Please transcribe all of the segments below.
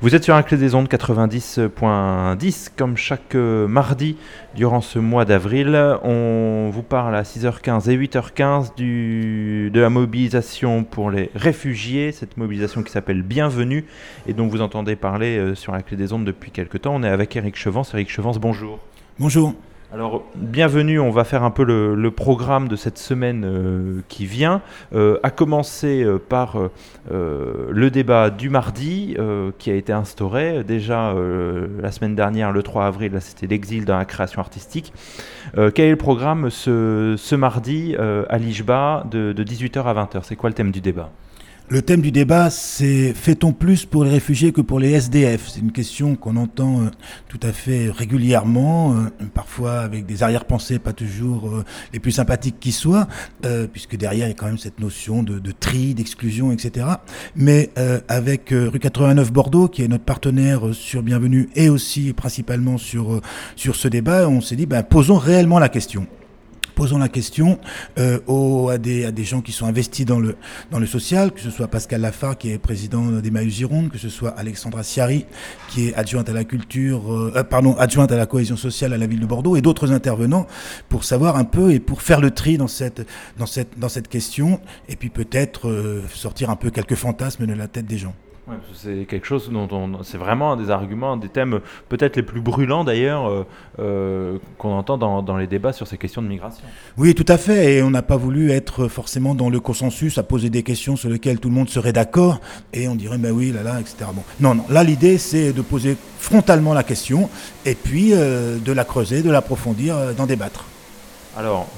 Vous êtes sur un clé des ondes 90.10 comme chaque euh, mardi durant ce mois d'avril. On vous parle à 6h15 et 8h15 du, de la mobilisation pour les réfugiés, cette mobilisation qui s'appelle Bienvenue et dont vous entendez parler euh, sur la clé des ondes depuis quelques temps. On est avec Eric Chevance. Eric Chevance, bonjour. Bonjour. Alors, bienvenue, on va faire un peu le, programme de cette semaine euh, qui vient, euh, à commencer euh, par le débat du mardi qui a été instauré. Déjà, la semaine dernière, le 3 avril, c'était l'exil dans la création artistique. quel est le programme ce, mardi à l'IJBA de 18h à 20h C'est quoi le thème du débat? Le thème du débat, c'est fait-on plus pour les réfugiés que pour les SDF C'est une question qu'on entend euh, tout à fait régulièrement, euh, parfois avec des arrière-pensées pas toujours euh, les plus sympathiques qui soient, puisque derrière il y a quand même cette notion de, tri, d'exclusion, etc. Mais avec rue 89 Bordeaux, qui est notre partenaire sur Bienvenue et aussi principalement sur, sur ce débat, on s'est dit, ben, posons réellement la question posons la question euh, aux, à, des, à des gens qui sont investis dans le, dans le social, que ce soit Pascal Lafar, qui est président d'Emmaüs Gironde, que ce soit Alexandra Siari, qui est adjointe à la culture, euh, euh, pardon, adjointe à la cohésion sociale à la ville de Bordeaux, et d'autres intervenants pour savoir un peu et pour faire le tri dans cette, dans cette, dans cette question, et puis peut-être euh, sortir un peu quelques fantasmes de la tête des gens c'est quelque chose dont on, c'est vraiment un des arguments, un des thèmes peut-être les plus brûlants d'ailleurs euh, euh, qu'on entend dans, dans, les débats sur ces questions de migration. Oui, tout à fait. Et on n'a pas voulu être forcément dans le consensus à poser des questions sur lesquelles tout le monde serait d'accord et on dirait ben oui, là, là, etc. Bon, non, non. Là, l'idée c'est de poser frontalement la question et puis euh, de la creuser, de l'approfondir, d'en débattre. Alors,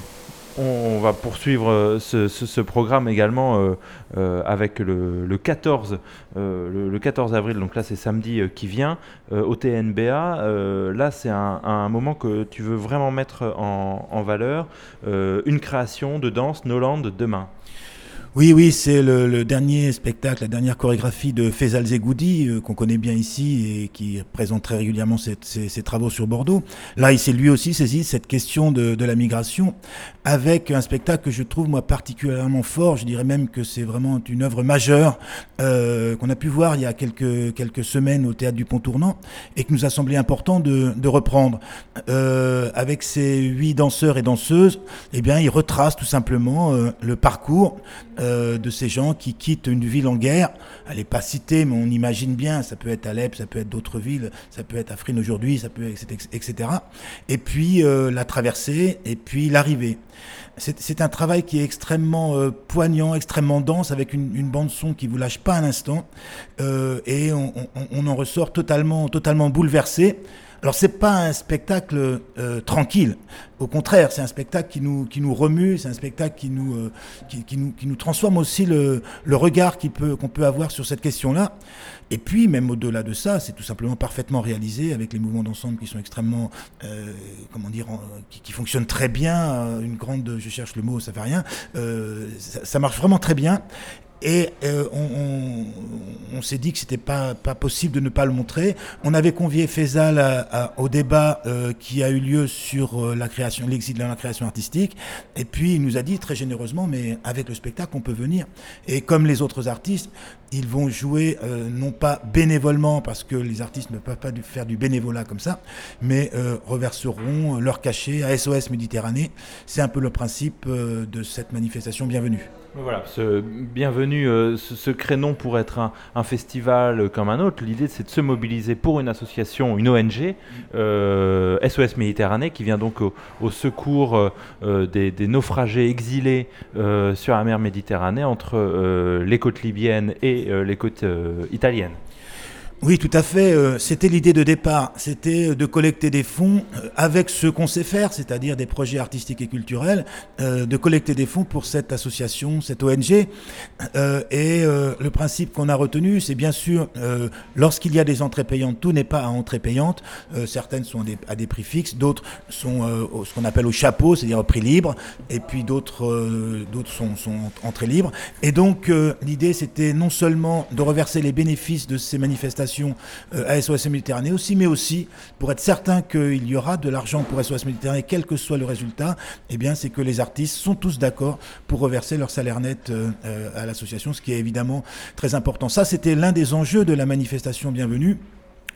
on, va poursuivre euh, ce, programme également euh, euh, avec le, 14, le, 14 avril, donc là c'est samedi qui vient, au TNBA. là c'est un, moment que tu veux vraiment mettre en, en valeur, une création de danse Noland demain. Oui, oui, c'est le, dernier spectacle, la dernière chorégraphie de Faisal Zegoudi, euh, qu'on connaît bien ici et qui présente très régulièrement ses, travaux sur Bordeaux. Là, il s'est lui aussi saisi cette question de, la migration avec un spectacle que je trouve, moi, particulièrement fort. Je dirais même que c'est vraiment une œuvre majeure euh, qu'on a pu voir il y a quelques, quelques semaines au Théâtre du Pont Tournant et que nous a semblé important de, reprendre. Euh, avec ces huit danseurs et danseuses, eh bien, il retrace tout simplement le parcours euh, de ces gens qui quittent une ville en guerre. Elle n'est pas citée, mais on imagine bien, ça peut être Alep, ça peut être d'autres villes, ça peut être Afrin aujourd'hui, ça peut être, etc. Et puis euh, la traversée, et puis l'arrivée. C'est un travail qui est extrêmement euh, poignant, extrêmement dense, avec une, bande son qui vous lâche pas un instant, et on, on, on, en ressort totalement, totalement bouleversé. Alors c'est pas un spectacle euh, tranquille. Au contraire, c'est un spectacle qui nous qui nous remue, c'est un spectacle qui nous, euh, qui, nous qui nous transforme aussi le, le regard qu'on peut avoir sur cette question-là. Et puis même au-delà de ça, c'est tout simplement parfaitement réalisé avec les mouvements d'ensemble qui sont extrêmement euh, comment dire qui, fonctionnent très bien. Une grande, je cherche le mot, ça fait rien. Ça, marche vraiment très bien. Et euh, on, s'est dit que c'était pas, pas possible de ne pas le montrer. On avait convié Faisal au débat euh, qui a eu lieu sur euh, la création, l'exil dans la création artistique. Et puis il nous a dit très généreusement, mais avec le spectacle, on peut venir. Et comme les autres artistes, ils vont jouer non pas bénévolement, parce que les artistes ne peuvent pas faire du bénévolat comme ça, mais reverseront leur cachet à SOS Méditerranée. C'est un peu le principe de cette manifestation bienvenue. Voilà, ce, bienvenue, euh, ce, créneau pour être un, festival comme un autre. L'idée, c'est de se mobiliser pour une association, une ONG, SOS euh, Méditerranée, qui vient donc au, secours euh, des, des, naufragés exilés sur la mer Méditerranée entre les côtes libyennes et les côtes italiennes. Oui, tout à fait. Euh, c'était l'idée de départ. C'était de collecter des fonds euh, avec ce qu'on sait faire, c'est-à-dire des projets artistiques et culturels, euh, de collecter des fonds pour cette association, cette ONG. Et le principe qu'on a retenu, c'est bien sûr, lorsqu'il y a des entrées payantes, tout n'est pas à entrée payante. Certaines sont à des, prix fixes, d'autres sont ce qu'on appelle au chapeau, c'est-à-dire au prix libre, et puis d'autres d'autres sont, sont entrées libres. Et donc, l'idée, c'était non seulement de reverser les bénéfices de ces manifestations, manifestation à SOS Méditerranée aussi, mais aussi pour être certain qu'il y aura de l'argent pour SOS Méditerranée, quel que soit le résultat, eh bien, c'est que les artistes sont tous d'accord pour reverser leur salaire net à l'association, ce qui est évidemment très important. Ça, c'était l'un des enjeux de la manifestation Bienvenue.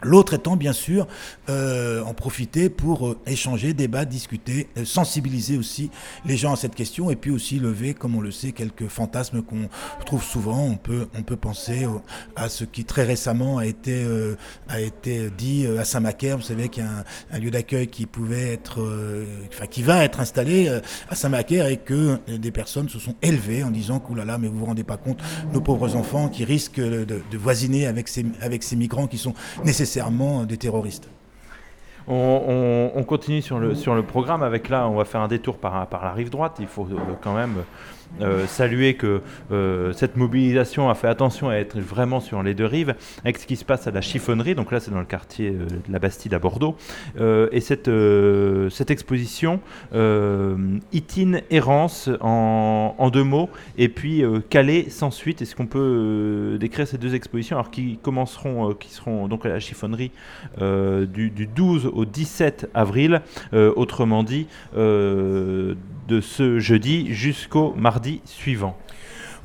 L'autre étant bien sûr euh, en profiter pour euh, échanger, débattre, discuter, euh, sensibiliser aussi les gens à cette question et puis aussi lever, comme on le sait, quelques fantasmes qu'on trouve souvent. On peut, on peut penser à ce qui très récemment a été, a été dit à Saint-Macaire. Vous savez qu'il y a un, lieu d'accueil qui pouvait être, enfin qui va être installé à Saint-Macaire et que des personnes se sont élevées en disant que là, mais vous vous rendez pas compte, nos pauvres enfants qui risquent de, de voisiner avec ces, avec ces migrants qui sont nécessaires des terroristes. On, continue sur le, sur le programme avec là, on va faire un détour par, par la rive droite. Il faut euh, quand même euh, saluer que euh, cette mobilisation a fait attention à être vraiment sur les deux rives, avec ce qui se passe à la chiffonnerie, donc là c'est dans le quartier euh, de la Bastide à Bordeaux, et cette, exposition, Itine Errance en, deux mots, et puis Calais sans suite, est-ce qu'on peut décrire ces deux expositions, alors qui commenceront, qui seront donc à la chiffonnerie du, 12 au 17 avril, autrement dit, de ce jeudi jusqu'au mardi suivant.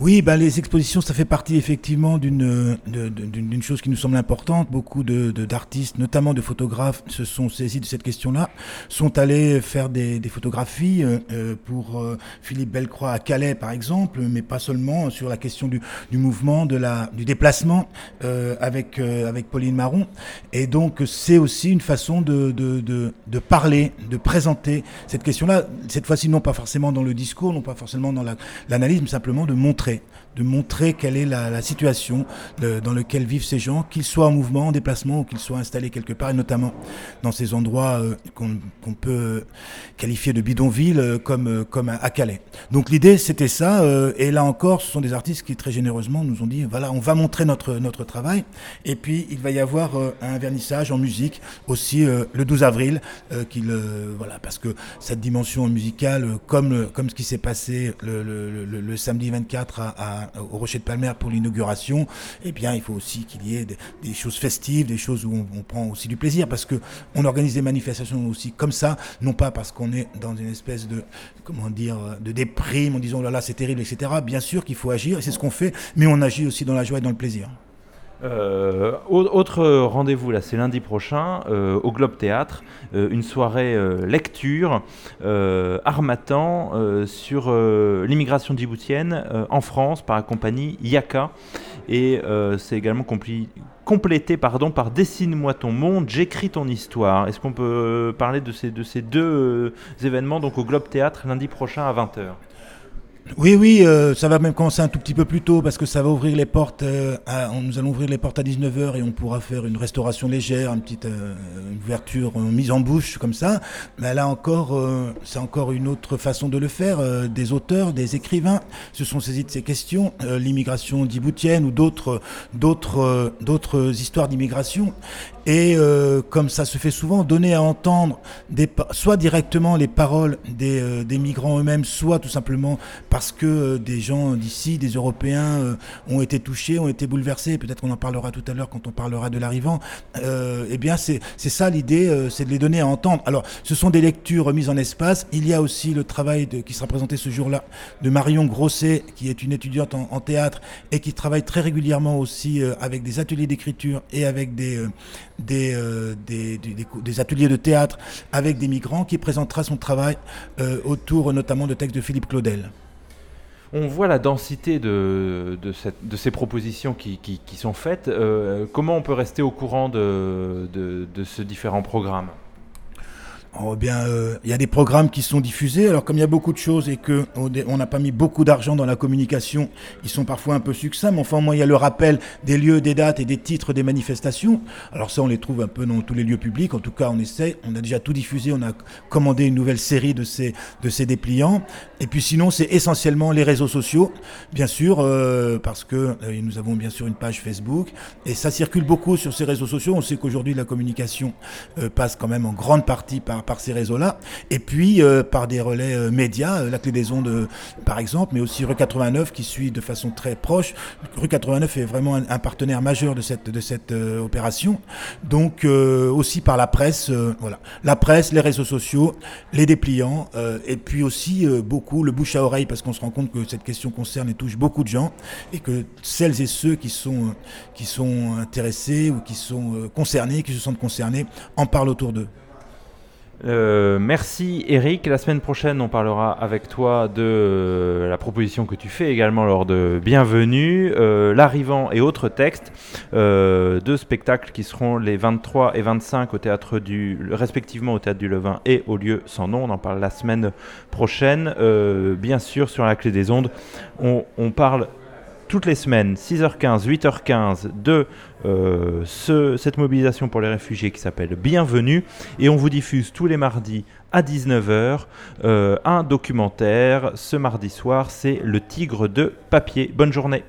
Oui, ben les expositions, ça fait partie effectivement d'une d'une chose qui nous semble importante. Beaucoup de d'artistes, notamment de photographes, se sont saisis de cette question-là, sont allés faire des, des photographies euh, euh, pour euh, Philippe Bellecroix à Calais, par exemple, mais pas seulement sur la question du, du mouvement, de la du déplacement avec avec Pauline Marron. Et donc c'est aussi une façon de, de de, de parler, de présenter cette question-là. Cette fois-ci, non pas forcément dans le discours, non pas forcément dans l'analyse, mais simplement de montrer de montrer quelle est la, situation dans laquelle vivent ces gens, qu'ils soient en mouvement, en déplacement ou qu'ils soient installés quelque part, et notamment dans ces endroits euh, qu'on peut qualifier de bidonville euh, comme, euh, comme à Calais. Donc l'idée c'était ça, et là encore ce sont des artistes qui très généreusement nous ont dit voilà on va montrer notre, notre travail, et puis il va y avoir un vernissage en musique aussi le 12 avril, voilà, parce que cette dimension musicale, comme, comme ce qui s'est passé le samedi 24 au Rocher de Palmer pour l'inauguration, eh bien, il faut aussi qu'il y ait des, choses festives, des choses où on, prend aussi du plaisir, parce que on organise des manifestations aussi comme ça, non pas parce qu'on est dans une espèce de, comment dire, de déprime en disant oh là là c'est terrible, etc. Bien sûr qu'il faut agir, et c'est ce qu'on fait, mais on agit aussi dans la joie et dans le plaisir. Euh, autre rendez-vous là, c'est lundi prochain euh, au Globe Théâtre, euh, une soirée lecture armatan sur l'immigration djiboutienne en France par la compagnie Yaka et c'est également complété pardon, par Dessine-moi ton monde, j'écris ton histoire. Est-ce qu'on peut parler de ces, de ces deux événements donc au Globe Théâtre lundi prochain à 20h oui, oui, euh, ça va même commencer un tout petit peu plus tôt parce que ça va ouvrir les portes. Euh, à, nous allons ouvrir les portes à 19h et on pourra faire une restauration légère, une petite euh, ouverture, une mise en bouche comme ça. Mais là encore, c'est encore une autre façon de le faire. des auteurs, des écrivains se sont saisis de ces questions, l'immigration djiboutienne ou d'autres, d'autres, d'autres histoires d'immigration. Et comme ça se fait souvent, donner à entendre des, soit directement les paroles des, des migrants eux-mêmes, soit tout simplement parce que euh, des gens d'ici, des Européens, euh, ont été touchés, ont été bouleversés. Peut-être qu'on en parlera tout à l'heure quand on parlera de l'arrivant. Euh, eh bien, c'est ça l'idée, c'est de les donner à entendre. Alors, ce sont des lectures mises en espace. Il y a aussi le travail de, qui sera présenté ce jour-là de Marion Grosset, qui est une étudiante en, théâtre et qui travaille très régulièrement aussi avec des ateliers d'écriture et avec des, des, des, ateliers de théâtre avec des migrants, qui présentera son travail autour notamment de textes de Philippe Claudel on voit la densité de, de, ces propositions qui, sont faites. Euh, comment on peut rester au courant de, de ce différent programme? Oh bien, euh, il y a des programmes qui sont diffusés. Alors comme il y a beaucoup de choses et que on n'a pas mis beaucoup d'argent dans la communication, ils sont parfois un peu succincts. Mais enfin, moi, il y a le rappel des lieux, des dates et des titres des manifestations. Alors ça, on les trouve un peu dans tous les lieux publics. En tout cas, on essaie. On a déjà tout diffusé. On a commandé une nouvelle série de ces de ces dépliants. Et puis sinon, c'est essentiellement les réseaux sociaux, bien sûr, euh, parce que euh, nous avons bien sûr une page Facebook et ça circule beaucoup sur ces réseaux sociaux. On sait qu'aujourd'hui, la communication passe quand même en grande partie par par ces réseaux-là, et puis par des relais médias, la clé des ondes par exemple, mais aussi Rue 89 qui suit de façon très proche. Rue 89 est vraiment un, partenaire majeur de cette, opération. Donc aussi par la presse, voilà, la presse, les réseaux sociaux, les dépliants, et puis aussi beaucoup le bouche à oreille, parce qu'on se rend compte que cette question concerne et touche beaucoup de gens, et que celles et ceux qui sont, qui sont intéressés ou qui sont euh, concernés, qui se sentent concernés, en parlent autour d'eux. Euh, merci Eric. La semaine prochaine, on parlera avec toi de euh, la proposition que tu fais également lors de Bienvenue, l'arrivant et autres textes, deux spectacles qui seront les 23 et 25 au théâtre du, respectivement au théâtre du Levin et au lieu sans nom. On en parle la semaine prochaine. bien sûr, sur la clé des ondes, on, on parle toutes les semaines, 6h15, 8h15, de euh, ce, cette mobilisation pour les réfugiés qui s'appelle Bienvenue. Et on vous diffuse tous les mardis à 19h euh, un documentaire. Ce mardi soir, c'est Le Tigre de papier. Bonne journée.